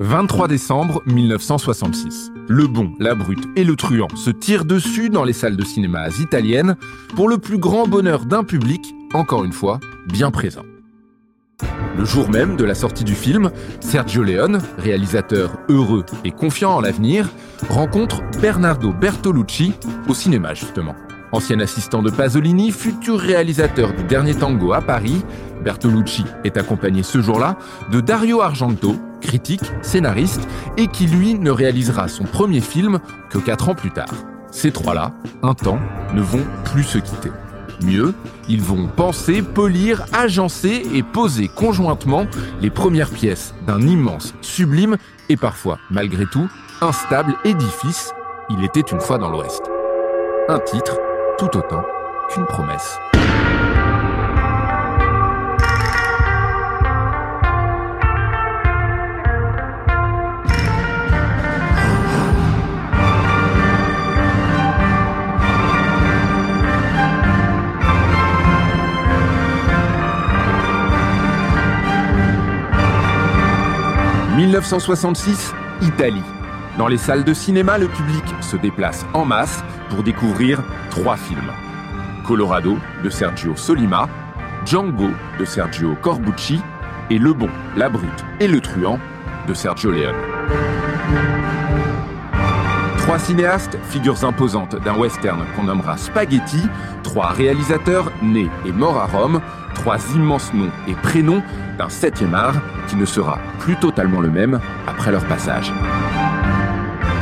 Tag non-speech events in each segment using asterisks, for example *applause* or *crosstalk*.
23 décembre 1966. Le bon, la brute et le truand se tirent dessus dans les salles de cinéma italiennes pour le plus grand bonheur d'un public, encore une fois, bien présent. Le jour même de la sortie du film, Sergio Leone, réalisateur heureux et confiant en l'avenir, rencontre Bernardo Bertolucci au cinéma justement. Ancien assistant de Pasolini, futur réalisateur du dernier tango à Paris, Bertolucci est accompagné ce jour-là de Dario Argento, critique, scénariste, et qui lui ne réalisera son premier film que quatre ans plus tard. Ces trois-là, un temps, ne vont plus se quitter. Mieux, ils vont penser, polir, agencer et poser conjointement les premières pièces d'un immense, sublime et parfois, malgré tout, instable édifice. Il était une fois dans l'Ouest. Un titre tout autant qu'une promesse. « 1966, Italie. Dans les salles de cinéma, le public se déplace en masse pour découvrir trois films. Colorado de Sergio Solima, Django de Sergio Corbucci et Le Bon, la Brute et le Truand de Sergio Leone. Trois cinéastes, figures imposantes d'un western qu'on nommera Spaghetti, trois réalisateurs nés et morts à Rome, trois immenses noms et prénoms d'un septième art qui ne sera plus totalement le même après leur passage.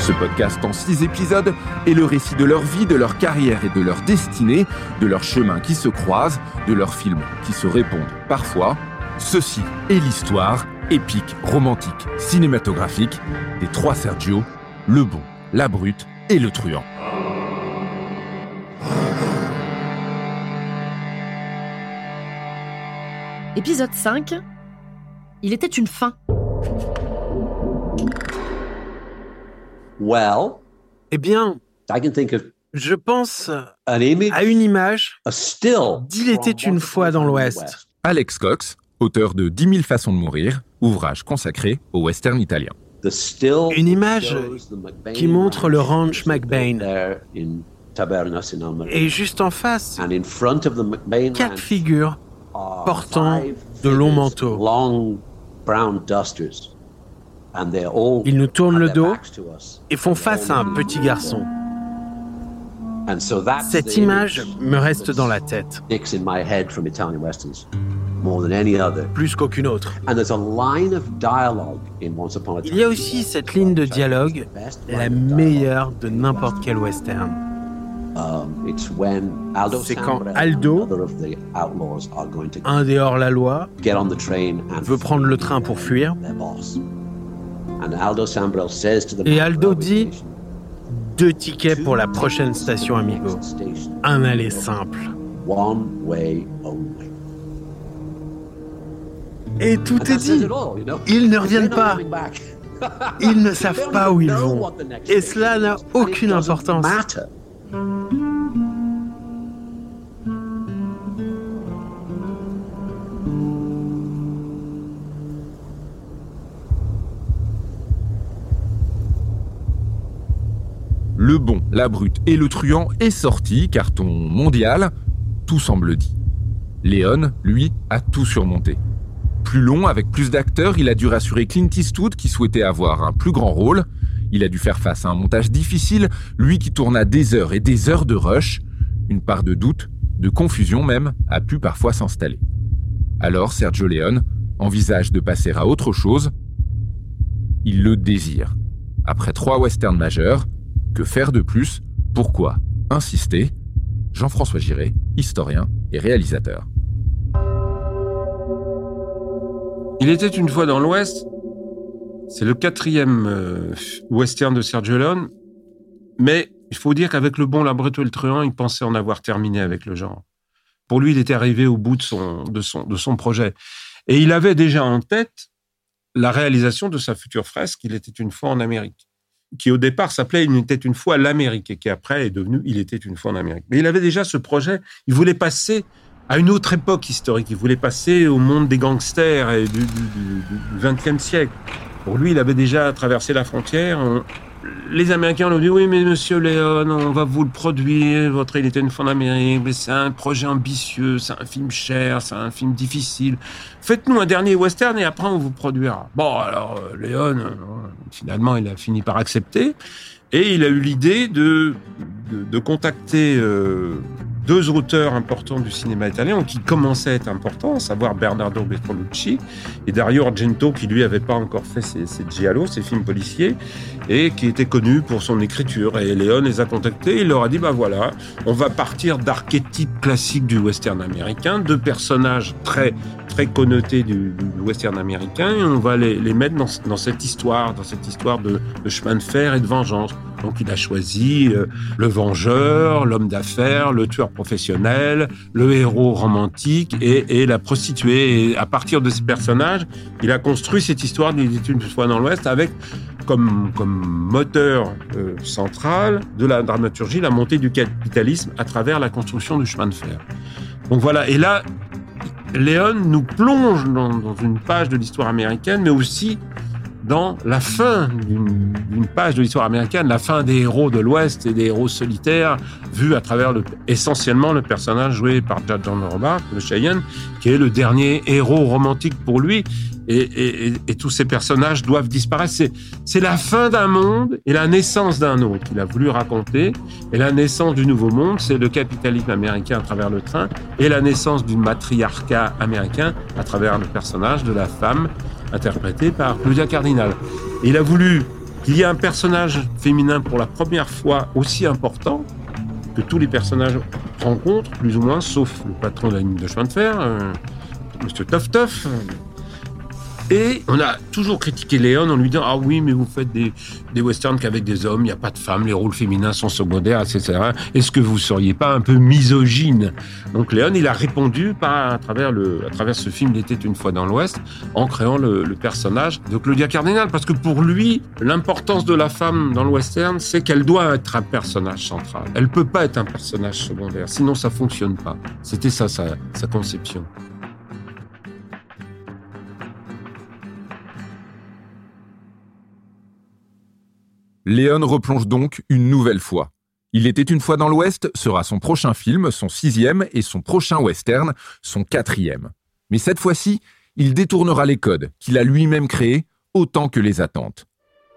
Ce podcast en six épisodes est le récit de leur vie, de leur carrière et de leur destinée, de leurs chemins qui se croisent, de leurs films qui se répondent parfois. Ceci est l'histoire épique, romantique, cinématographique des trois Sergio, le bon, la brute et le truand. Épisode 5. Il était une fin. Well, Eh bien, I can think of je pense an image, à une image a still. d'Il était une fois dans l'Ouest. Alex Cox, auteur de 10 000 façons de mourir, ouvrage consacré au western italien. The still Une image qui montre le ranch McBain. Et juste en face, And in front of the McBain quatre ranch figures portant de longs manteaux. Ils nous tournent le dos et font face à un petit garçon. And so that's Cette image me reste dans la tête, plus qu'aucune autre. And there's a line of dialogue in Once Upon a Time. Il y a aussi cette ligne de dialogue, la meilleure de n'importe quel western. Um, C'est quand Aldo, Un des hors-la-loi veut prendre le train pour fuir, Et Aldo dit, deux tickets pour la prochaine station Amigo. "Next station, Un aller simple. one way only." Et tout est dit. Ils ne reviennent pas. *laughs* Ils ne savent pas où ils vont. Et cela n'a aucune importance. Le bon, la brute et le truand est sorti, carton mondial, tout semble dit. Léon, lui, a tout surmonté. Plus long, avec plus d'acteurs, il a dû rassurer Clint Eastwood qui souhaitait avoir un plus grand rôle. Il a dû faire face à un montage difficile, lui qui tourna des heures et des heures de rush. Une part de doute, de confusion même, a pu parfois s'installer. Alors Sergio Leone envisage de passer à autre chose. Il le désire. Après trois westerns majeurs, que faire de plus? Pourquoi Insister? Jean-François Giré, historien et réalisateur. Il était une fois dans l'Ouest. C'est le quatrième euh, western de Sergio Leone. Mais il faut dire qu'avec Le Bon, la et le Truand, il pensait en avoir terminé avec le genre. Pour lui, il était arrivé au bout de son, de son, de son projet. Et il avait déjà en tête la réalisation de sa future fresque, Il était une fois en Amérique, qui au départ s'appelait Il était une fois l'Amérique et qui après est devenu Il était une fois en Amérique. Mais il avait déjà ce projet, il voulait passer à une autre époque historique, il voulait passer au monde des gangsters et du, 20e siècle. Pour lui, il avait déjà traversé la frontière. On- Les Américains lui ont dit oui, mais Monsieur Léon, on va vous le produire. Votre Il était une fois en Amérique, mais c'est un projet ambitieux, c'est un film cher, c'est un film difficile. Faites-nous un dernier western et après on vous produira. Bon, alors euh, Léon, euh, finalement, il a fini par accepter et il a eu l'idée de, de, de contacter euh, deux auteurs importants du cinéma italien qui commençaient à être importants, à savoir Bernardo Bertolucci et Dario Argento, qui lui avait pas encore fait ses, ses giallo, ses films policiers, et qui était connu pour son écriture. Et Léon les a contactés, il leur a dit, bah voilà, on va partir d'archétypes classiques du western américain, de personnages très très connotés du, western américain, et on va les, mettre dans, cette histoire, dans cette histoire de chemin de fer et de vengeance. Donc il a choisi euh, le vengeur, l'homme d'affaires, le tueur professionnel, le héros romantique et, la prostituée. Et à partir de ces personnages, il a construit cette histoire était une fois dans l'Ouest avec comme, moteur euh, central de la dramaturgie la montée du capitalisme à travers la construction du chemin de fer. Donc voilà, et là, Léon nous plonge dans une page de l'histoire américaine, mais aussi dans la fin d'une page de l'histoire américaine, la fin des héros de l'Ouest et des héros solitaires, vus à travers le, essentiellement le personnage joué par Judge John Robart, le Cheyenne, qui est le dernier héros romantique pour lui. Et, et- tous ces personnages doivent disparaître. C'est la fin d'un monde et la naissance d'un autre qu'il a voulu raconter. Et la naissance du nouveau monde, c'est le capitalisme américain à travers le train et la naissance du matriarcat américain à travers le personnage de la femme interprétée par Claudia Cardinal. Et il a voulu qu'il y ait un personnage féminin pour la première fois aussi important que tous les personnages rencontrent, plus ou moins, sauf le patron de la ligne de chemin de fer, euh, Monsieur Toff Toff. Et on a toujours critiqué Léon en lui disant Ah oui, mais vous faites des, westerns qu'avec des hommes, il n'y a pas de femmes, les rôles féminins sont secondaires, etc. Est-ce que vous seriez pas un peu misogyne? Donc Léon, il a répondu par, à, travers le, à travers ce film Il une fois dans l'Ouest, en créant le, le personnage de Claudia Cardinal. Parce que pour lui, l'importance de la femme dans le western, c'est qu'elle doit être un personnage central. Elle peut pas être un personnage secondaire, sinon ça fonctionne pas. C'était ça, sa, sa conception. Léon replonge donc une nouvelle fois. Il était une fois dans l'Ouest sera son prochain film, son sixième, et son prochain western, son quatrième. Mais cette fois-ci, il détournera les codes qu'il a lui-même créés autant que les attentes.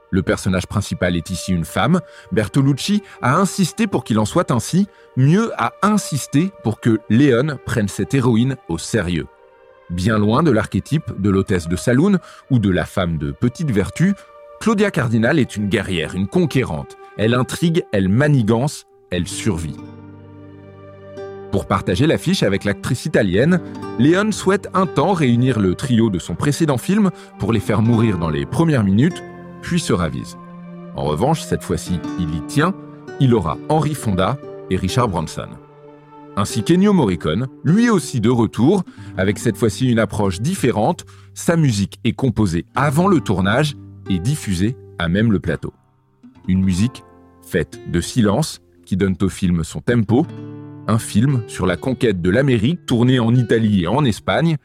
Le personnage principal est ici une femme. Bertolucci a insisté pour qu'il en soit ainsi, mieux a insisté pour que Léon prenne cette héroïne au sérieux. Bien loin de l'archétype de l'hôtesse de saloon ou de la femme de petite vertu, Claudia Cardinal est une guerrière, une conquérante. Elle intrigue, elle manigance, elle survit. Pour partager l'affiche avec l'actrice italienne, Léon souhaite un temps réunir le trio de son précédent film pour les faire mourir dans les premières minutes, puis se ravise. En revanche, cette fois-ci, il y tient, il aura Henry Fonda et Richard Branson. Ainsi qu'Ennio Morricone, lui aussi de retour, avec cette fois-ci une approche différente, sa musique est composée avant le tournage et diffusée à même le plateau. Une musique faite de silence qui donne au film son tempo, un film sur la conquête de l'Amérique tourné en Italie et en Espagne,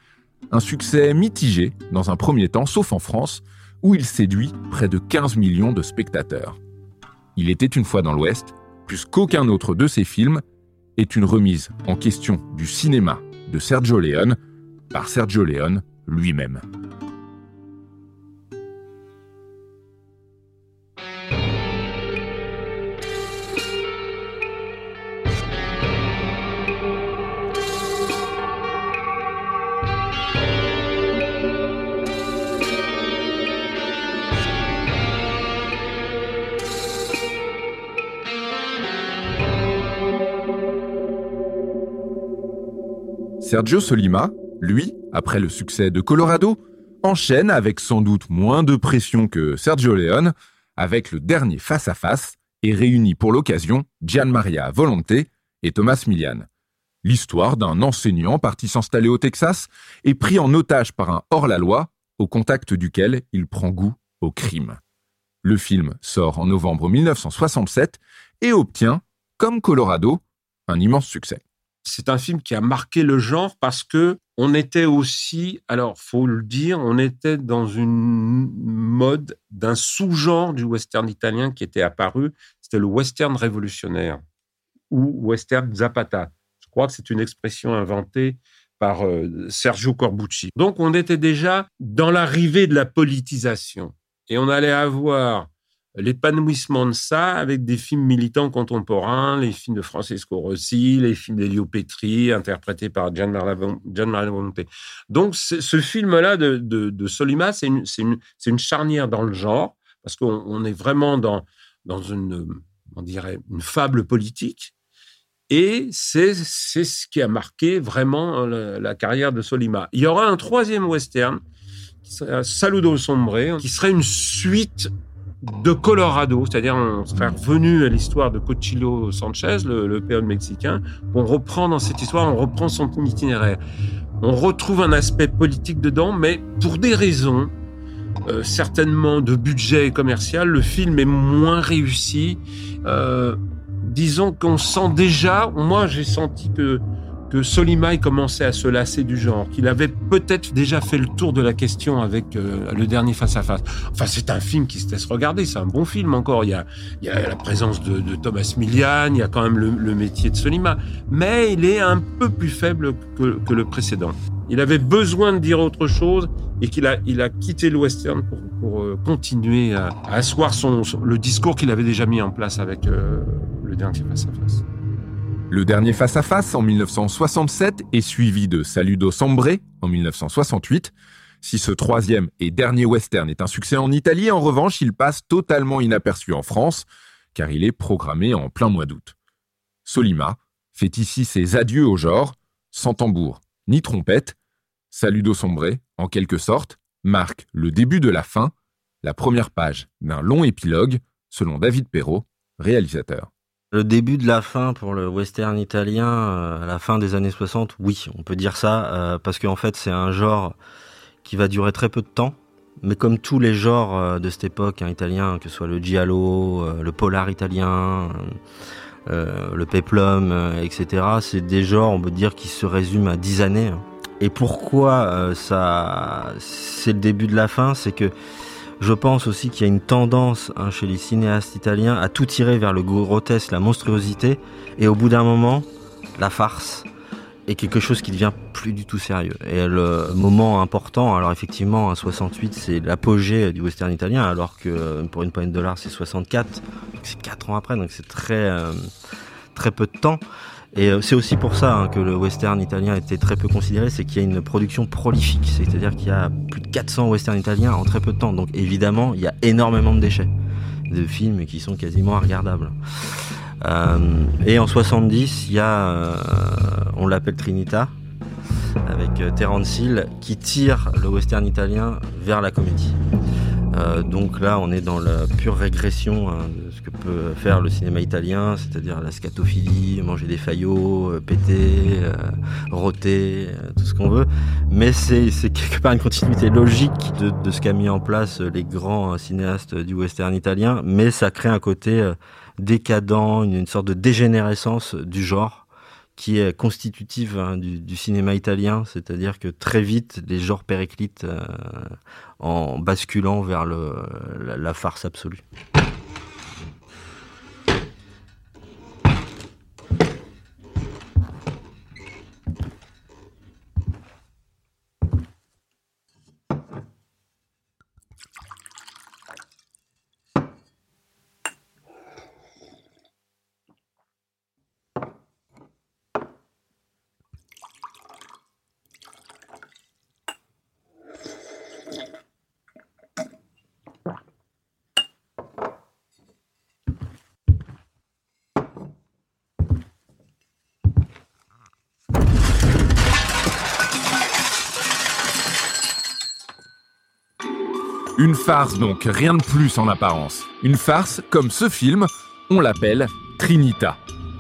un succès mitigé dans un premier temps, sauf en France, où il séduit près de 15 millions de spectateurs. Il était une fois dans l'Ouest, plus qu'aucun autre de ses films, est une remise en question du cinéma de Sergio Leone par Sergio Leone lui-même. Sergio Solima, lui, après le succès de Colorado, enchaîne avec sans doute moins de pression que Sergio Leone avec le dernier face-à-face et réunit pour l'occasion Gian Maria Volonte et Thomas Milian. L'histoire d'un enseignant parti s'installer au Texas et pris en otage par un hors-la-loi au contact duquel il prend goût au crime. Le film sort en novembre 1967 et obtient, comme Colorado, un immense succès. C'est un film qui a marqué le genre parce que on était aussi, alors faut le dire, on était dans une mode d'un sous-genre du western italien qui était apparu, c'était le western révolutionnaire ou western zapata. Je crois que c'est une expression inventée par euh, Sergio Corbucci. Donc on était déjà dans l'arrivée de la politisation et on allait avoir l'épanouissement de ça avec des films militants contemporains, les films de Francesco Rossi, les films d'Elio Petri, interprétés par Gian Mario Donc, ce film-là de, de, Solima, c'est une, une, une, charnière dans le genre, parce qu'on est vraiment dans, dans une, on dirait, une fable politique. Et c'est ce qui a marqué vraiment la, la, carrière de Solima. Il y aura un troisième western, qui serait Saludo Sombre, qui serait une suite de Colorado, c'est-à-dire on serait revenu à l'histoire de Cochilo Sanchez, le, le péon mexicain. On reprend dans cette histoire, on reprend son itinéraire. On retrouve un aspect politique dedans, mais pour des raisons euh, certainement de budget commercial, le film est moins réussi. Euh, disons qu'on sent déjà, moi j'ai senti que que Solimay commençait à se lasser du genre, qu'il avait peut-être déjà fait le tour de la question avec euh, le dernier face à face. Enfin, c'est un film qui se laisse regarder, c'est un bon film encore. Il y a, la présence de, Thomas Milian, il y a quand même le, métier de Solima, mais il est un peu plus faible que, le précédent. Il avait besoin de dire autre chose et qu'il a, quitté le western pour, euh, continuer à, asseoir le discours qu'il avait déjà mis en place avec euh, le dernier face à face. Le dernier face-à-face en 1967 est suivi de Saludo Sombre en 1968. Si ce troisième et dernier western est un succès en Italie, en revanche, il passe totalement inaperçu en France, car il est programmé en plein mois d'août. Solima fait ici ses adieux au genre, sans tambour ni trompette. Saludo Sombre, en quelque sorte, marque le début de la fin, la première page d'un long épilogue, selon David Perrault, réalisateur. Le début de la fin pour le western italien, euh, la fin des années 60, oui, on peut dire ça, euh, parce qu'en fait c'est un genre qui va durer très peu de temps, mais comme tous les genres euh, de cette époque hein, italien, que ce soit le giallo, le polar italien, le peplum, etc., c'est des genres, on peut dire, qui se résument à 10 années. Et pourquoi ça, c'est le début de la fin, c'est que je pense aussi qu'il y a une tendance hein, chez les cinéastes italiens à tout tirer vers le grotesque, la monstruosité, et au bout d'un moment, la farce est quelque chose qui devient plus du tout sérieux. Et le moment important, alors effectivement, à 68, c'est l'apogée du western italien, alors que pour une poignée de dollars, c'est 64, c'est 4 ans après, donc c'est très, euh, très peu de temps. Et euh, c'est aussi pour ça hein, que le western italien était très peu considéré, c'est qu'il y a une production prolifique, c'est-à-dire qu'il y a plus de 400 westerns italiens en très peu de temps. Donc évidemment, il y a énormément de déchets, de films qui sont quasiment regardables. Euh, et en 70, il y a, euh, on l'appelle Trinita, avec Terence Hill, qui tire le western italien vers la comédie. Donc là, on est dans la pure régression hein, que peut faire le cinéma italien, c'est-à-dire la scatophilie, manger des faillots, euh, péter, euh, roter, tout ce qu'on veut. Mais c'est quelque part une continuité logique de, ce qu'a mis en place les grands cinéastes du western italien, mais ça crée un côté décadent, une, sorte de dégénérescence du genre qui est constitutive hein, du, cinéma italien, c'est-à-dire que très vite les genres périclitent euh, en basculant vers la farce absolue. Une farce donc, rien de plus en apparence. Une farce comme ce film, on l'appelle Trinita.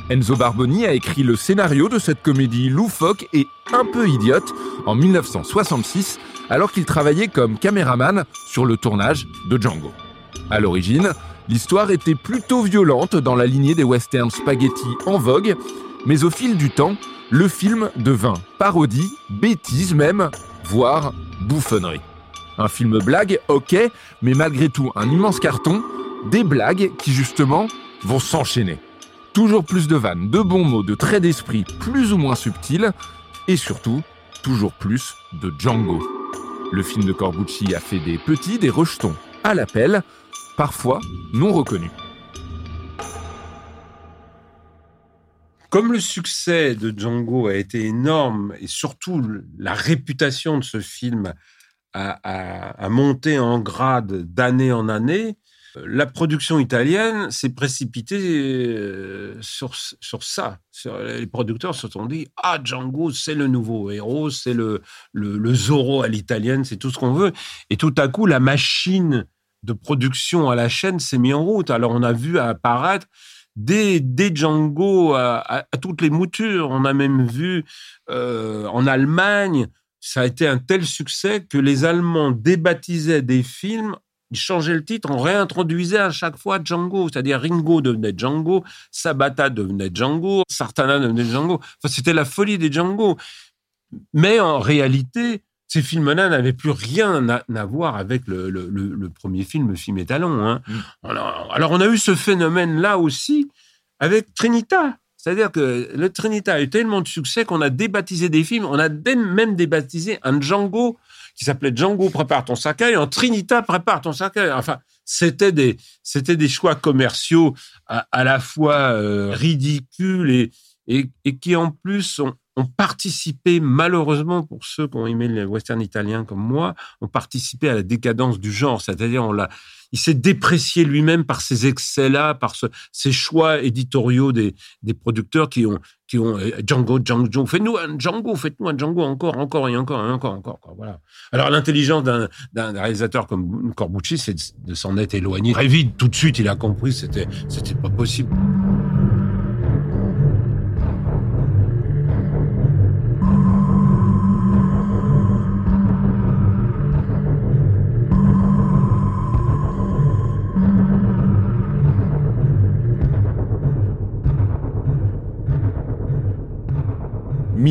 Enzo Barboni a écrit le scénario de cette comédie loufoque et un peu idiote en 1966 alors qu'il travaillait comme caméraman sur le tournage de Django. À l'origine, l'histoire était plutôt violente dans la lignée des westerns spaghetti en vogue, Mais au fil du temps, le film devint parodie, bêtise même, voire bouffonnerie. Un film blague, ok, mais malgré tout un immense carton, des blagues qui justement vont s'enchaîner. Toujours plus de vannes, de bons mots, de traits d'esprit plus ou moins subtils, et surtout, toujours plus de Django. Le film de Corbucci a fait des petits, des rejetons à l'appel, parfois non reconnus. Comme le succès de Django a été énorme et surtout la réputation de ce film a monté en grade d'année en année, la production italienne s'est précipitée euh, sur, sur ça. les producteurs se sont dit Ah, Django, c'est le nouveau héros, c'est le, le, Zorro à l'italienne, c'est tout ce qu'on veut. Et tout à coup, la machine de production à la chaîne s'est mise en route. Alors, on a vu apparaître des, des Django à, toutes les moutures. On a même vu euh, en Allemagne, ça a été un tel succès que les Allemands débaptisaient des films il changeait le titre, on réintroduisait à chaque fois Django, c'est-à-dire Ringo devenait Django, Sabata devenait Django, Sartana devenait Django. Enfin, c'était la folie des Django. Mais en réalité, ces films-là n'avaient plus rien à, voir avec le, premier film, le film étalon. Hein. Mm. Alors, alors, on a eu ce phénomène-là aussi avec Trinita. C'est-à-dire que le Trinita a eu tellement de succès qu'on a débaptisé des films, on a même débaptisé un Django qui s'appelait Django prépare ton cercueil, en Trinita prépare ton cercueil. Enfin, c'était des, c'était des choix commerciaux à, la fois euh, ridicules et, et, et, qui en plus ont, ont participé, malheureusement pour ceux qui ont aimé les westerns italiens comme moi, ont participé à la décadence du genre. C'est-à-dire, on l'a, il s'est déprécié lui-même par ces excès-là, par ces choix éditoriaux des, des producteurs qui ont, qui ont euh, Django, Django, faites-nous un Django, faites-nous un Django encore, encore et encore et encore, encore. Quoi, voilà. Alors l'intelligence d'un, d'un réalisateur comme Corbucci, c'est de s'en être éloigné très vite. Tout de suite, il a compris, c'était, c'était pas possible.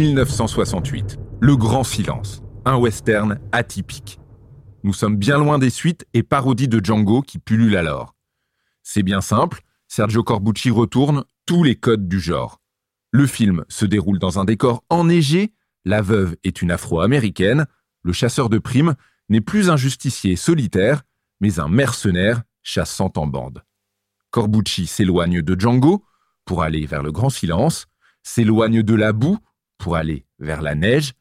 1968. Le grand silence. Un western atypique. Nous sommes bien loin des suites et parodies de Django qui pullulent alors. C'est bien simple, Sergio Corbucci retourne tous les codes du genre. Le film se déroule dans un décor enneigé, la veuve est une afro-américaine, le chasseur de primes n'est plus un justicier solitaire, mais un mercenaire chassant en bande. Corbucci s'éloigne de Django pour aller vers le grand silence, s'éloigne de la boue pour aller vers la neige,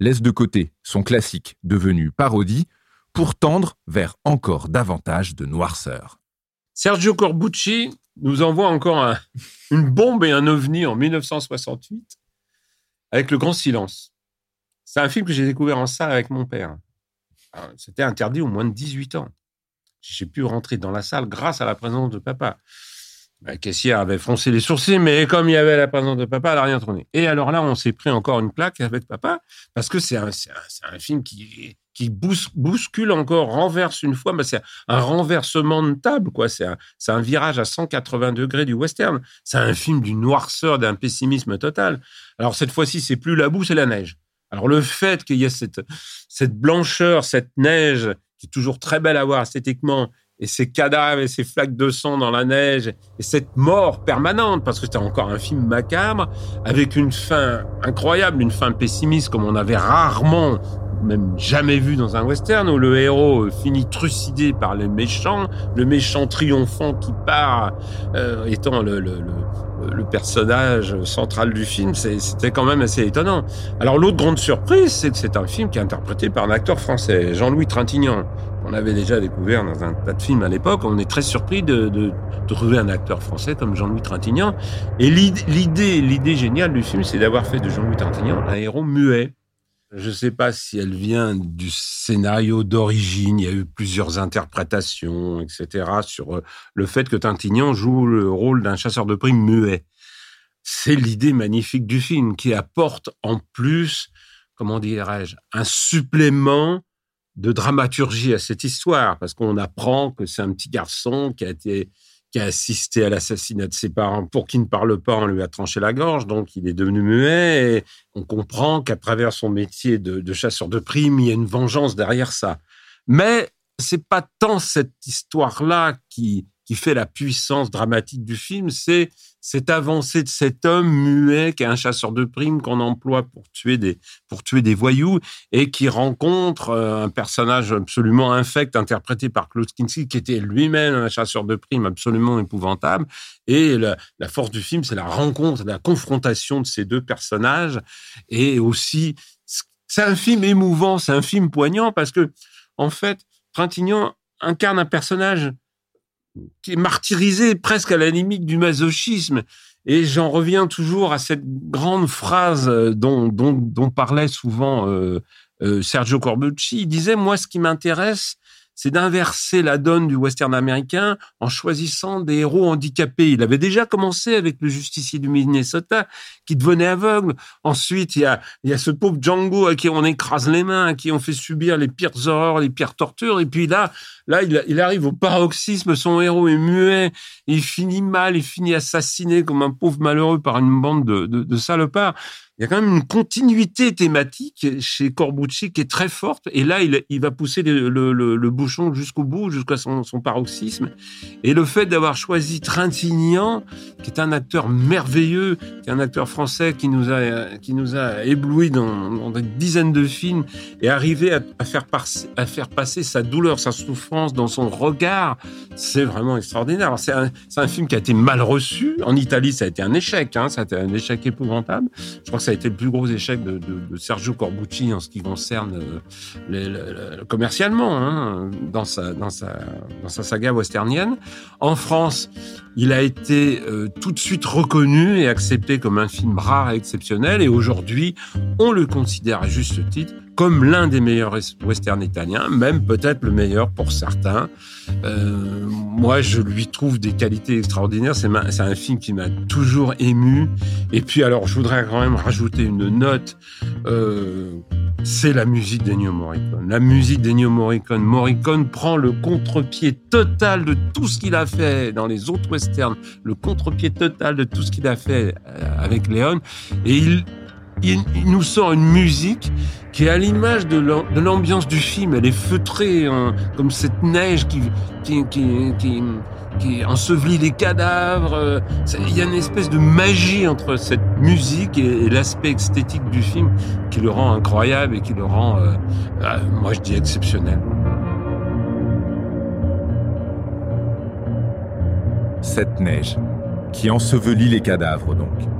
laisse de côté son classique devenu parodie pour tendre vers encore davantage de noirceur. Sergio Corbucci nous envoie encore *laughs* une bombe et un ovni en 1968 avec Le Grand Silence. C'est un film que j'ai découvert en salle avec mon père. C'était interdit au moins de 18 ans. J'ai pu rentrer dans la salle grâce à la présence de papa. La caissière avait froncé les sourcils, mais comme il y avait la présence de papa, elle n'a rien tourné. Et alors là, on s'est pris encore une plaque avec papa, parce que c'est un, film qui, bouscule encore, renverse une fois, mais c'est un renversement de table, quoi. C'est un, virage à 180 degrés du western. C'est un film d'une noirceur, d'un pessimisme total. Alors cette fois-ci, c'est plus la boue, c'est la neige. Alors le fait qu'il y ait cette blancheur, cette neige, qui est toujours très belle à voir esthétiquement, et ces cadavres et ces flaques de sang dans la neige et cette mort permanente parce que c'était encore un film macabre avec une fin incroyable, une fin pessimiste comme on avait rarement même jamais vu dans un western où le héros finit trucidé par les méchants, le méchant triomphant qui part euh, étant le, le, le, le, personnage central du film, c'était quand même assez étonnant. Alors l'autre grande surprise, c'est que c'est un film qui est interprété par un acteur français, Jean-Louis Trintignant on avait déjà découvert dans un tas de films à l'époque. On est très surpris de, de, trouver un acteur français comme Jean-Louis Trintignant. Et l'idée, l'idée géniale du film, c'est d'avoir fait de Jean-Louis Trintignant un héros muet. Je ne sais pas si elle vient du scénario d'origine. Il y a eu plusieurs interprétations, etc., sur euh, le fait que Trintignant joue le rôle d'un chasseur de primes muet. C'est l'idée magnifique du film qui apporte en plus, comment dirais-je, un supplément de dramaturgie à cette histoire, parce qu'on apprend que c'est un petit garçon qui a été qui a assisté à l'assassinat de ses parents. Pour qui ne parle pas, on lui a tranché la gorge, donc il est devenu muet. Et on comprend qu'à travers son métier de, de chasseur de primes, il y a une vengeance derrière ça. Mais c'est pas tant cette histoire-là qui, qui fait la puissance dramatique du film, c'est cette avancée de cet homme muet qui est un chasseur de primes qu'on emploie pour tuer des pour tuer des voyous et qui rencontre euh, un personnage absolument infect interprété par Klaus Kinski qui était lui-même un chasseur de primes absolument épouvantable. Et la, la force du film c'est la rencontre la confrontation de ces deux personnages et aussi c'est un film émouvant c'est un film poignant parce que en fait Trintignant incarne un personnage qui est martyrisé presque à la limite du masochisme. Et j'en reviens toujours à cette grande phrase dont, dont, dont parlait souvent euh, euh, Sergio Corbucci. Il disait, moi, ce qui m'intéresse, c'est d'inverser la donne du western américain en choisissant des héros handicapés. Il avait déjà commencé avec le justicier du Minnesota qui devenait aveugle. Ensuite, il y a, ce pauvre Django à qui on écrase les mains, à qui on fait subir les pires horreurs, les pires tortures. Et puis là, là, il, arrive au paroxysme. Son héros est muet. Il finit mal. Il finit assassiné comme un pauvre malheureux par une bande de, de, de salopards il y a quand même une continuité thématique chez Corbucci qui est très forte. Et là, il, va pousser le, bouchon jusqu'au bout, jusqu'à son, paroxysme. Et le fait d'avoir choisi Trintignant, qui est un acteur merveilleux, qui est un acteur français qui nous a, qui éblouis dans, des dizaines de films, et arriver à, faire passer, sa douleur, sa souffrance dans son regard, c'est vraiment extraordinaire. C'est un, un, film qui a été mal reçu. En Italie, ça a été un échec. Hein, ça a été un échec épouvantable. Je crois que ça a été le plus gros échec de, Sergio Corbucci en ce qui concerne euh, commercialement hein, dans, sa, dans, sa, dans sa saga westernienne. En France, il a été euh, tout de suite reconnu et accepté comme un film rare et exceptionnel. Et aujourd'hui, on le considère à juste titre comme l'un des meilleurs westerns italiens, même peut-être le meilleur pour certains. Euh, moi, je lui trouve des qualités extraordinaires. C'est un film qui m'a toujours ému. Et puis, alors, je voudrais quand même rajouter une note. Euh, c'est la musique d'Ennio Morricone. La musique d'Ennio Morricone. Morricone prend le contre-pied total de tout ce qu'il a fait dans les autres westerns, le contre-pied total de tout ce qu'il a fait euh, avec Léon, et il, il, nous sort une musique qui est à l'image de l'ambiance du film. Elle est feutrée, hein, comme cette neige qui, ensevelit les cadavres. Il y a une espèce de magie entre cette musique et, l'aspect esthétique du film qui le rend incroyable et qui le rend, euh, euh, moi je dis, exceptionnel. Cette neige qui ensevelit les cadavres donc.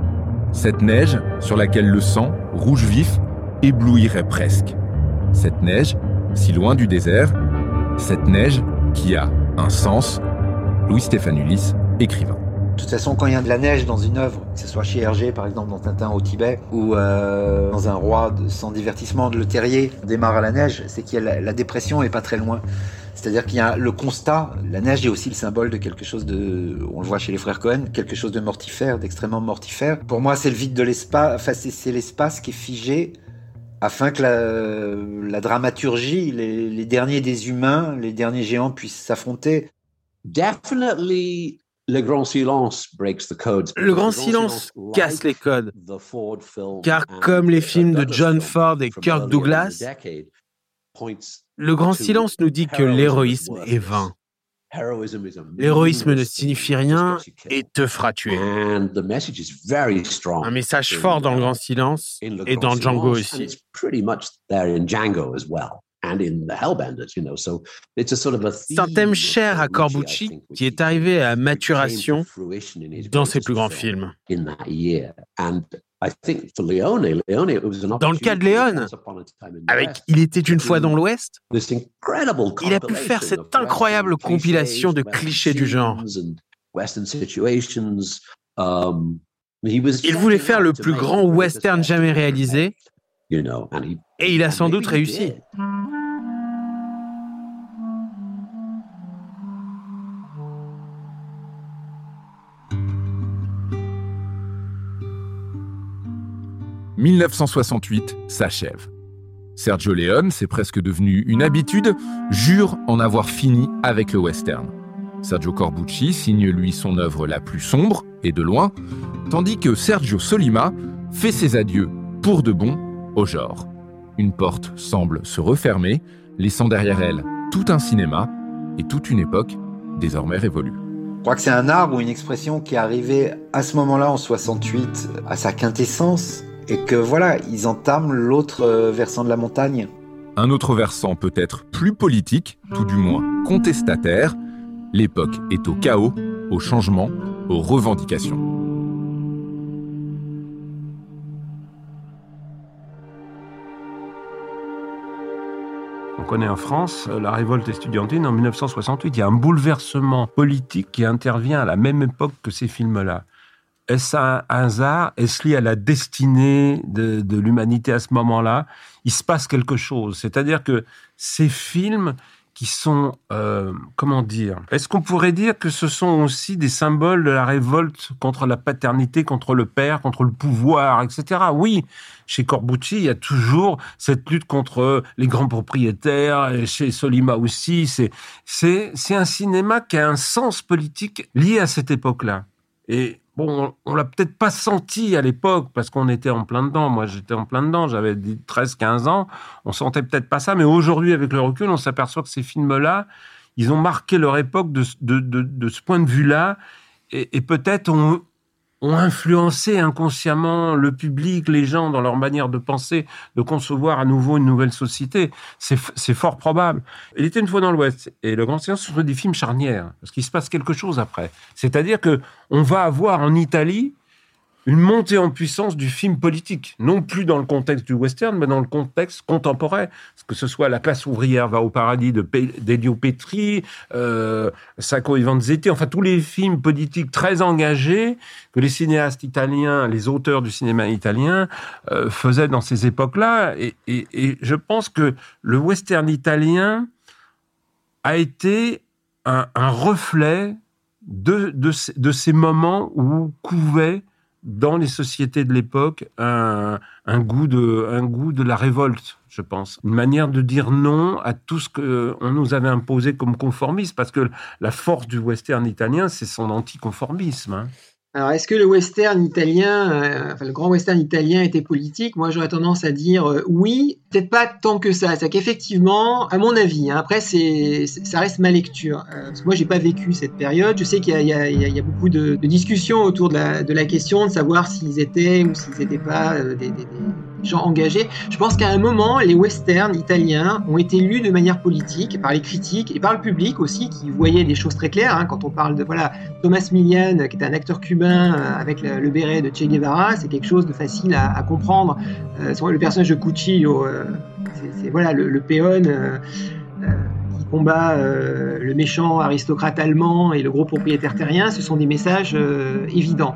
Cette neige sur laquelle le sang, rouge vif, éblouirait presque. Cette neige, si loin du désert, cette neige qui a un sens, Louis Stéphanulis, écrivain. De toute façon, quand il y a de la neige dans une œuvre, que ce soit chez Hergé, par exemple, dans Tintin au Tibet, ou euh, dans Un roi sans divertissement de Le Terrier, démarre à la neige, c'est que la, la dépression est pas très loin. C'est-à-dire qu'il y a le constat, la neige est aussi le symbole de quelque chose de, on le voit chez les frères Cohen, quelque chose de mortifère, d'extrêmement mortifère. Pour moi, c'est le vide de l'espace, enfin, c'est l'espace qui est figé afin que la, la dramaturgie, les, les, derniers des humains, les derniers géants puissent s'affronter. Definitely. Le grand silence breaks the code. Le grand silence casse les codes. Car comme les films de John Ford et Kirk Douglas, le grand silence nous dit que l'héroïsme est vain. L'héroïsme ne signifie rien et te fera tuer. Un message fort dans le grand silence et dans Django aussi. C'est un thème cher à Corbucci qui est arrivé à maturation dans ses plus grands films. Dans le cas de Léon, avec Il était une fois dans l'Ouest, il a pu faire cette incroyable compilation de clichés du genre. Um, il voulait faire le plus grand western jamais réalisé, et il a sans doute réussi. 1968 s'achève. Sergio Leone, c'est presque devenu une habitude, jure en avoir fini avec le western. Sergio Corbucci signe lui son œuvre la plus sombre, et de loin, tandis que Sergio Solima fait ses adieux pour de bon au genre. Une porte semble se refermer, laissant derrière elle tout un cinéma et toute une époque désormais révolue. Je crois que c'est un art ou une expression qui est arrivée à ce moment-là, en 68, à sa quintessence, et que voilà, ils entament l'autre euh, versant de la montagne. Un autre versant peut-être plus politique, tout du moins contestataire. L'époque est au chaos, au changement, aux revendications. On connaît en France euh, la révolte estudiantine en 1968. Il y a un bouleversement politique qui intervient à la même époque que ces films-là. Est-ce un hasard? Est-ce lié à la destinée de, l'humanité à ce moment-là? Il se passe quelque chose. C'est-à-dire que ces films qui sont, euh, comment dire, est-ce qu'on pourrait dire que ce sont aussi des symboles de la révolte contre la paternité, contre le père, contre le pouvoir, etc. Oui, chez Corbucci, il y a toujours cette lutte contre les grands propriétaires, et chez Solima aussi. C'est, c'est, c'est un cinéma qui a un sens politique lié à cette époque-là. Et Bon, on, l'a peut-être pas senti à l'époque parce qu'on était en plein dedans. Moi, j'étais en plein dedans. J'avais 13, 15 ans. On sentait peut-être pas ça. Mais aujourd'hui, avec le recul, on s'aperçoit que ces films-là, ils ont marqué leur époque de, ce point de vue-là. Et, et peut-être ont influencé inconsciemment le public, les gens dans leur manière de penser, de concevoir à nouveau une nouvelle société. C'est fort probable. Il était une fois dans l'Ouest et le Grand Silence sont des films charnières parce qu'il se passe quelque chose après. C'est-à-dire que on va avoir en Italie une montée en puissance du film politique, non plus dans le contexte du western, mais dans le contexte contemporain. Que ce soit La classe ouvrière va au paradis de d'Elio Petri, euh, Sacco e Vanzetti, enfin tous les films politiques très engagés que les cinéastes italiens, les auteurs du cinéma italien euh, faisaient dans ces époques-là. Et, je pense que le western italien a été un, reflet de, de, de, ces moments où couvait dans les sociétés de l'époque un, goût de, la révolte, je pense. Une manière de dire non à tout ce qu'on nous avait imposé comme conformisme, parce que la force du western italien, c'est son anticonformisme. Hein. Alors, est-ce que le western italien, euh, enfin, le grand western italien était politique? Moi, j'aurais tendance à dire euh, oui, peut-être pas tant que ça. C'est qu'effectivement, à mon avis, hein, après, c'est, ça reste ma lecture. Euh, parce que moi, j'ai pas vécu cette période. Je sais qu'il y a, y y a beaucoup de, discussions autour de la, de la, question de savoir s'ils étaient ou s'ils n'étaient pas des, Je pense qu'à un moment, les westerns italiens ont été lus de manière politique par les critiques et par le public aussi, qui voyait des choses très claires. Hein, quand on parle de voilà Thomas Milian, qui est un acteur cubain euh, avec le, béret de Che Guevara, c'est quelque chose de facile à, comprendre. Euh, le personnage de Cuccio, euh, c'est voilà le, le péon. qui combat le méchant aristocrate allemand et le gros propriétaire terrien, ce sont des messages évidents.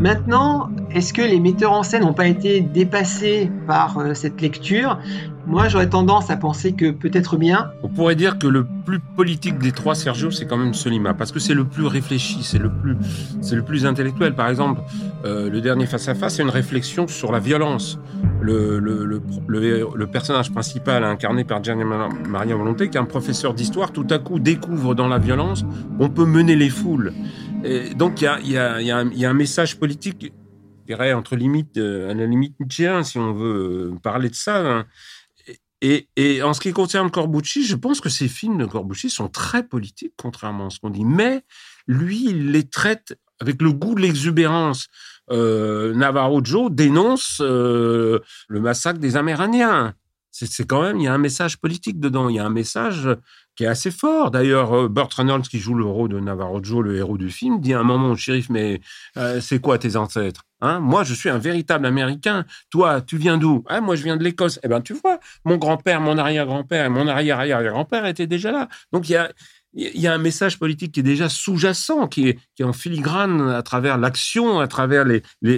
Maintenant, est-ce que les metteurs en scène n'ont pas été dépassés par euh, cette lecture? Moi, j'aurais tendance à penser que peut-être bien. On pourrait dire que le plus politique des trois, Sergio, c'est quand même Solima, parce que c'est le plus réfléchi, c'est le plus, c'est le plus intellectuel. Par exemple, euh, le dernier face à face, c'est une réflexion sur la violence. Le, le, le, le, personnage principal, incarné par Gianni Maria Volonté, qui est un professeur d'histoire, tout à coup découvre dans la violence, on peut mener les foules donc il y a, un message politique, je dirais, entre limites, euh, à la limite si on veut euh, parler de ça. Hein. Et, en ce qui concerne Corbucci, je pense que ces films de Corbucci sont très politiques, contrairement à ce qu'on dit. Mais lui, il les traite avec le goût de l'exubérance. Euh, Navarro Joe dénonce le massacre des Amérindiens. C'est quand même, il y a un message politique dedans. Il y a un message qui est assez fort. D'ailleurs, euh, Burt Reynolds, qui joue le rôle de Navarro Joe, le héros du film, dit à un moment au shérif, mais euh, c'est quoi tes ancêtres hein? Moi, je suis un véritable Américain. Toi, tu viens d'où? Hein Moi, je viens de l'Écosse. Eh bien, tu vois, mon grand-père, mon arrière-grand-père et mon arrière-arrière-grand-père étaient déjà là. Donc, il y a, il y a un message politique qui est déjà sous-jacent, qui est, en filigrane à travers l'action, à travers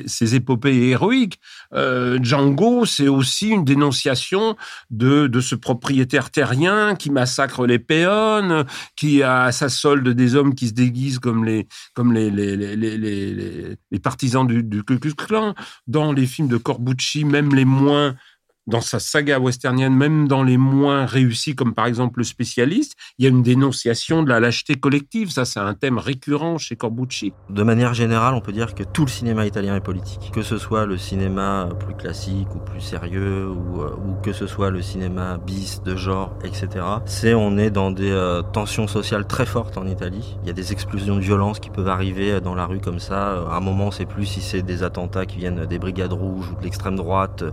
ces épopées héroïques. Euh, Django, c'est aussi une dénonciation de, ce propriétaire terrien qui massacre les péons, qui a à sa solde des hommes qui se déguisent comme les partisans du, du Ku Klux Klan. Dans les films de Corbucci, même les moins dans sa saga westernienne, même dans les moins réussis, comme par exemple Le Spécialiste, il y a une dénonciation de la lâcheté collective. Ça, c'est un thème récurrent chez Corbucci. De manière générale, on peut dire que tout le cinéma italien est politique. Que ce soit le cinéma plus classique ou plus sérieux, ou, euh, que ce soit le cinéma bis, de genre, etc. C'est, on est dans des euh, tensions sociales très fortes en Italie. Il y a des explosions de violence qui peuvent arriver dans la rue comme ça. À un moment, c'est plus si c'est des attentats qui viennent des brigades rouges ou de l'extrême droite.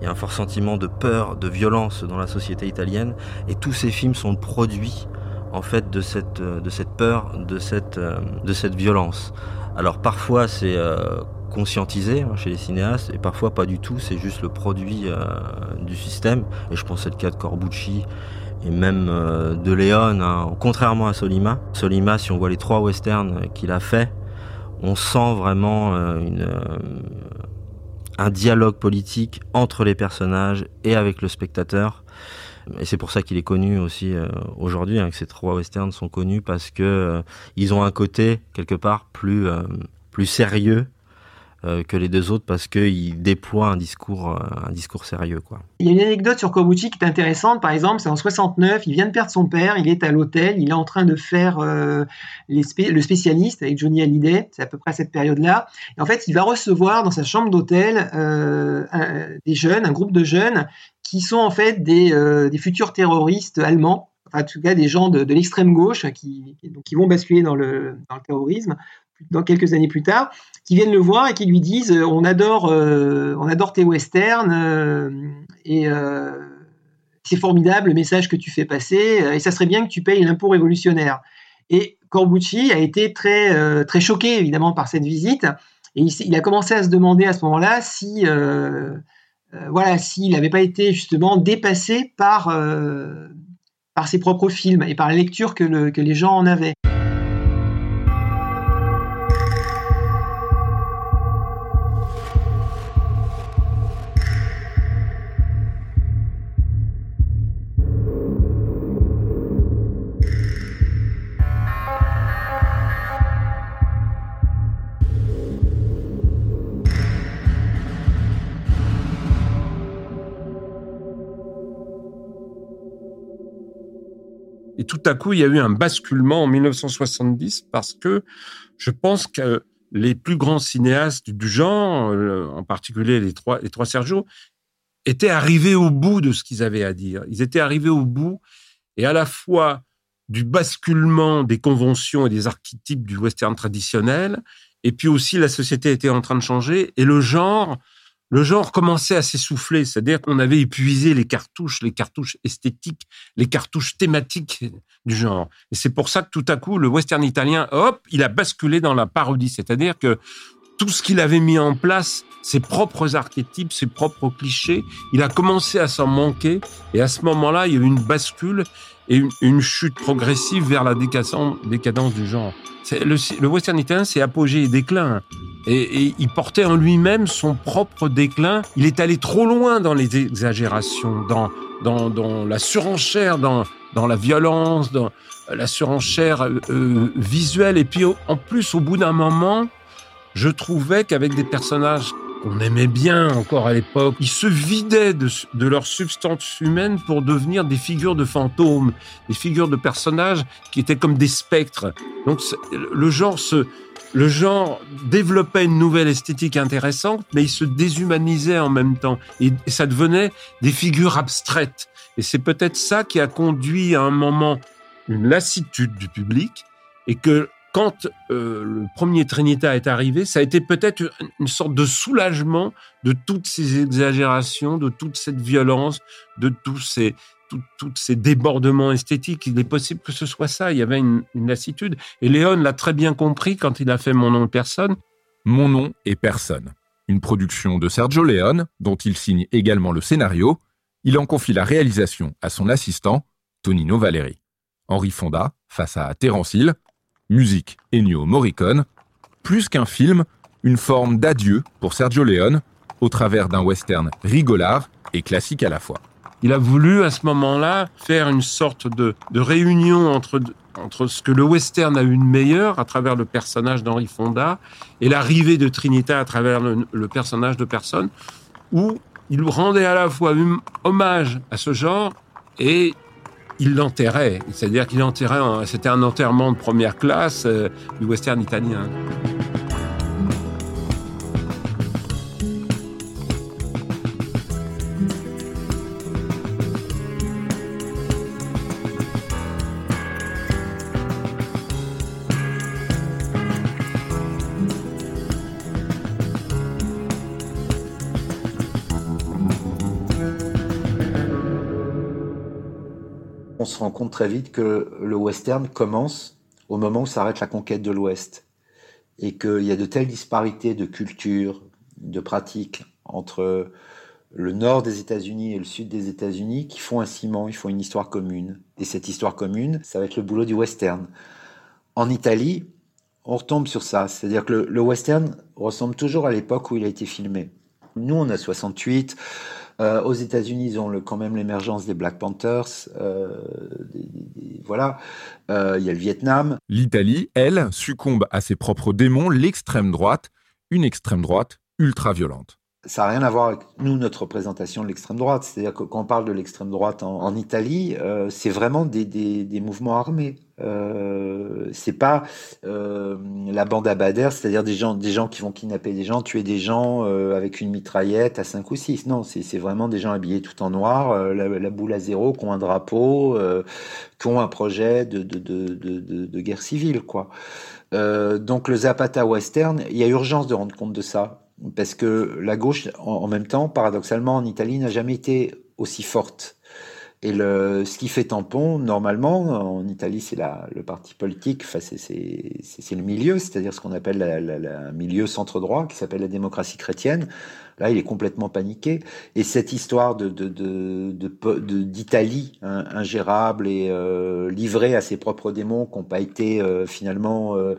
Il y a un fort sentiment de peur, de violence dans la société italienne. Et tous ces films sont produits en fait de cette, de cette peur, de cette, de cette violence. Alors parfois c'est euh, conscientisé hein, chez les cinéastes et parfois pas du tout, c'est juste le produit euh, du système. Et je pense c'est le cas de Corbucci et même euh, de Léon, hein, contrairement à Solima. Solima, si on voit les trois westerns qu'il a fait, on sent vraiment une, un dialogue politique entre les personnages et avec le spectateur. Et c'est pour ça qu'il est connu aussi euh, aujourd'hui, hein, que ces trois westerns sont connus parce que euh, ils ont un côté quelque part plus euh, plus sérieux que les deux autres parce qu'il déploie un discours, euh, un discours sérieux. Quoi. Il y a une anecdote sur Corbucci qui est intéressante. Par exemple, c'est en 69, il vient de perdre son père, il est à l'hôtel, il est en train de faire euh, le spécialiste avec Johnny Hallyday. C'est à peu près à cette période-là. Et en fait, il va recevoir dans sa chambre d'hôtel euh, des jeunes, un groupe de jeunes qui sont en fait des, euh, futurs terroristes allemands en tout cas des gens de, l'extrême gauche qui, qui, vont basculer dans le, dans le terrorisme dans quelques années plus tard, qui viennent le voir et qui lui disent euh, on adore, euh, on adore tes westerns euh, et c'est formidable le message que tu fais passer et ça serait bien que tu payes l'impôt révolutionnaire. Et Corbucci a été très très choqué évidemment par cette visite et il, a commencé à se demander à ce moment-là si voilà s'il n'avait pas été justement dépassé par par ses propres films et par la lecture que, le, que les gens en avaient. Tout à coup, il y a eu un basculement en 1970 parce que je pense que les plus grands cinéastes du genre, euh, en particulier les trois, les trois Sergio, étaient arrivés au bout de ce qu'ils avaient à dire. Ils étaient arrivés au bout et à la fois du basculement des conventions et des archétypes du western traditionnel, et puis aussi la société était en train de changer et le genre le genre commençait à s'essouffler, c'est-à-dire qu'on avait épuisé les cartouches, les cartouches esthétiques, les cartouches thématiques du genre. Et c'est pour ça que tout à coup, le western italien, hop, il a basculé dans la parodie, c'est-à-dire que tout ce qu'il avait mis en place, ses propres archétypes, ses propres clichés, il a commencé à s'en manquer. Et à ce moment-là, il y a eu une bascule et une, chute progressive vers la décadence, décadence du genre. Le, le, western italien, c'est apogée et déclin. Et, il portait en lui-même son propre déclin. Il est allé trop loin dans les exagérations, dans, dans, dans la surenchère, dans, dans la violence, dans la surenchère euh, visuelle. Et puis, en plus, au bout d'un moment, je trouvais qu'avec des personnages qu'on aimait bien encore à l'époque, ils se vidaient de, de, leur substance humaine pour devenir des figures de fantômes, des figures de personnages qui étaient comme des spectres. Donc le genre se, le genre développait une nouvelle esthétique intéressante, mais il se déshumanisait en même temps et ça devenait des figures abstraites. Et c'est peut-être ça qui a conduit à un moment une lassitude du public et que quand euh, le premier Trinita est arrivé, ça a été peut-être une sorte de soulagement de toutes ces exagérations, de toute cette violence, de tous ces, tous ces débordements esthétiques. Il est possible que ce soit ça. Il y avait une, lassitude. Et Léon l'a très bien compris quand il a fait Mon nom et personne. Mon nom et personne. Une production de Sergio Leone, dont il signe également le scénario. Il en confie la réalisation à son assistant, Tonino Valeri. Henri Fonda, face à Terence Hill, musique Ennio Morricone, plus qu'un film, une forme d'adieu pour Sergio Leone, au travers d'un western rigolard et classique à la fois. Il a voulu à ce moment-là faire une sorte de, de réunion entre, entre ce que le western a eu de meilleur à travers le personnage d'Henri Fonda et l'arrivée de Trinita à travers le, le personnage de personne, où il rendait à la fois hommage à ce genre et il l'enterrait. C'est-à-dire qu'il enterrait, c'était un enterrement de première classe euh, du western italien. Compte très vite que le western commence au moment où s'arrête la conquête de l'Ouest. Et qu'il y a de telles disparités de culture, de pratiques entre le nord des États-Unis et le sud des États-Unis qui font un ciment, ils font une histoire commune. Et cette histoire commune, ça va être le boulot du western. En Italie, on retombe sur ça. C'est-à-dire que le, le, western ressemble toujours à l'époque où il a été filmé. Nous, on a 68, euh, aux États-Unis, ils ont le, quand même l'émergence des Black Panthers. Euh, voilà. Euh, il y a le Vietnam. L'Italie, elle, succombe à ses propres démons, l'extrême droite, une extrême droite ultra violente ça n'a rien à voir avec nous, notre représentation de l'extrême droite. C'est-à-dire que quand on parle de l'extrême droite en, Italie, c'est vraiment des, mouvements armés. Euh, c'est pas euh, la bande à Bader, c'est-à-dire des gens, des gens qui vont kidnapper des gens, tuer des gens euh, avec une mitraillette à 5 ou 6. Non, c'est vraiment des gens habillés tout en noir, la, boule à zéro, qui ont un drapeau, qui ont un projet de guerre civile. quoi. donc le Zapata Western, il y a urgence de rendre compte de ça parce que la gauche, en, même temps, paradoxalement, en Italie, n'a jamais été aussi forte. Et le, ce qui fait tampon, normalement, en Italie, c'est le parti politique, enfin, c'est le milieu, c'est-à-dire ce qu'on appelle le milieu centre-droit, qui s'appelle la démocratie chrétienne. Là, il est complètement paniqué. Et cette histoire de d'Italie hein, ingérable et euh, livrée à ses propres démons qui n'ont pas été euh, finalement euh,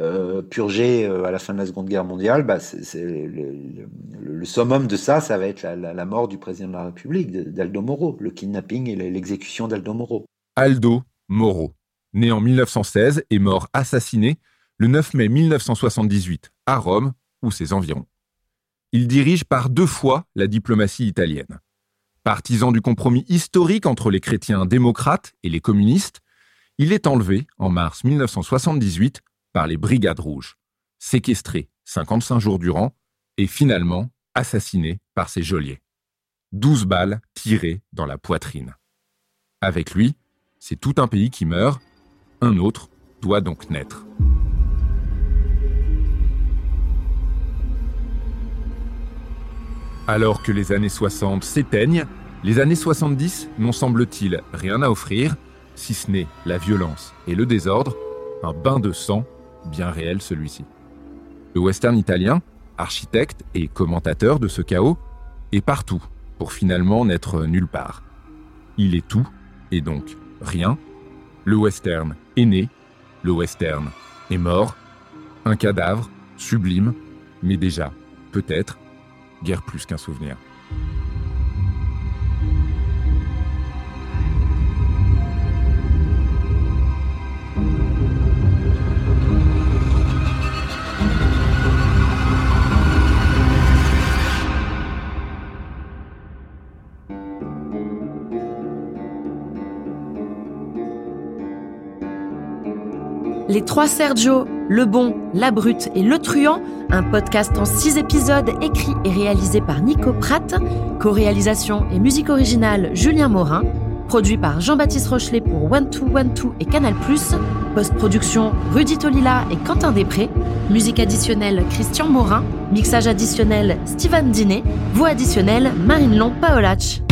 euh, purgés à la fin de la Seconde Guerre mondiale, bah, le, summum de ça, ça va être la mort du président de la République, d'Aldo Moro, le kidnapping et l'exécution d'Aldo Moro. Aldo Moro, né en 1916 et mort assassiné le 9 mai 1978 à Rome ou ses environs il dirige par deux fois la diplomatie italienne. Partisan du compromis historique entre les chrétiens démocrates et les communistes, il est enlevé en mars 1978 par les Brigades Rouges, séquestré 55 jours durant et finalement assassiné par ses geôliers. 12 balles tirées dans la poitrine. Avec lui, c'est tout un pays qui meurt, un autre doit donc naître. Alors que les années 60 s'éteignent, les années 70 n'ont semble-t-il rien à offrir, si ce n'est la violence et le désordre, un bain de sang, bien réel celui-ci. Le western italien, architecte et commentateur de ce chaos, est partout pour finalement n'être nulle part. Il est tout et donc rien. Le western est né, le western est mort, un cadavre sublime, mais déjà, peut-être, guère plus qu'un souvenir. Les trois Sergio, Le Bon, La Brute et Le Truand, un podcast en six épisodes écrit et réalisé par Nico Pratt, co-réalisation et musique originale Julien Morin, produit par Jean-Baptiste Rochelet pour One One Two et Canal+, post-production Rudy Tolila et Quentin Després, musique additionnelle Christian Morin, mixage additionnel Steven Dinet, voix additionnelle Marine Long Paolach.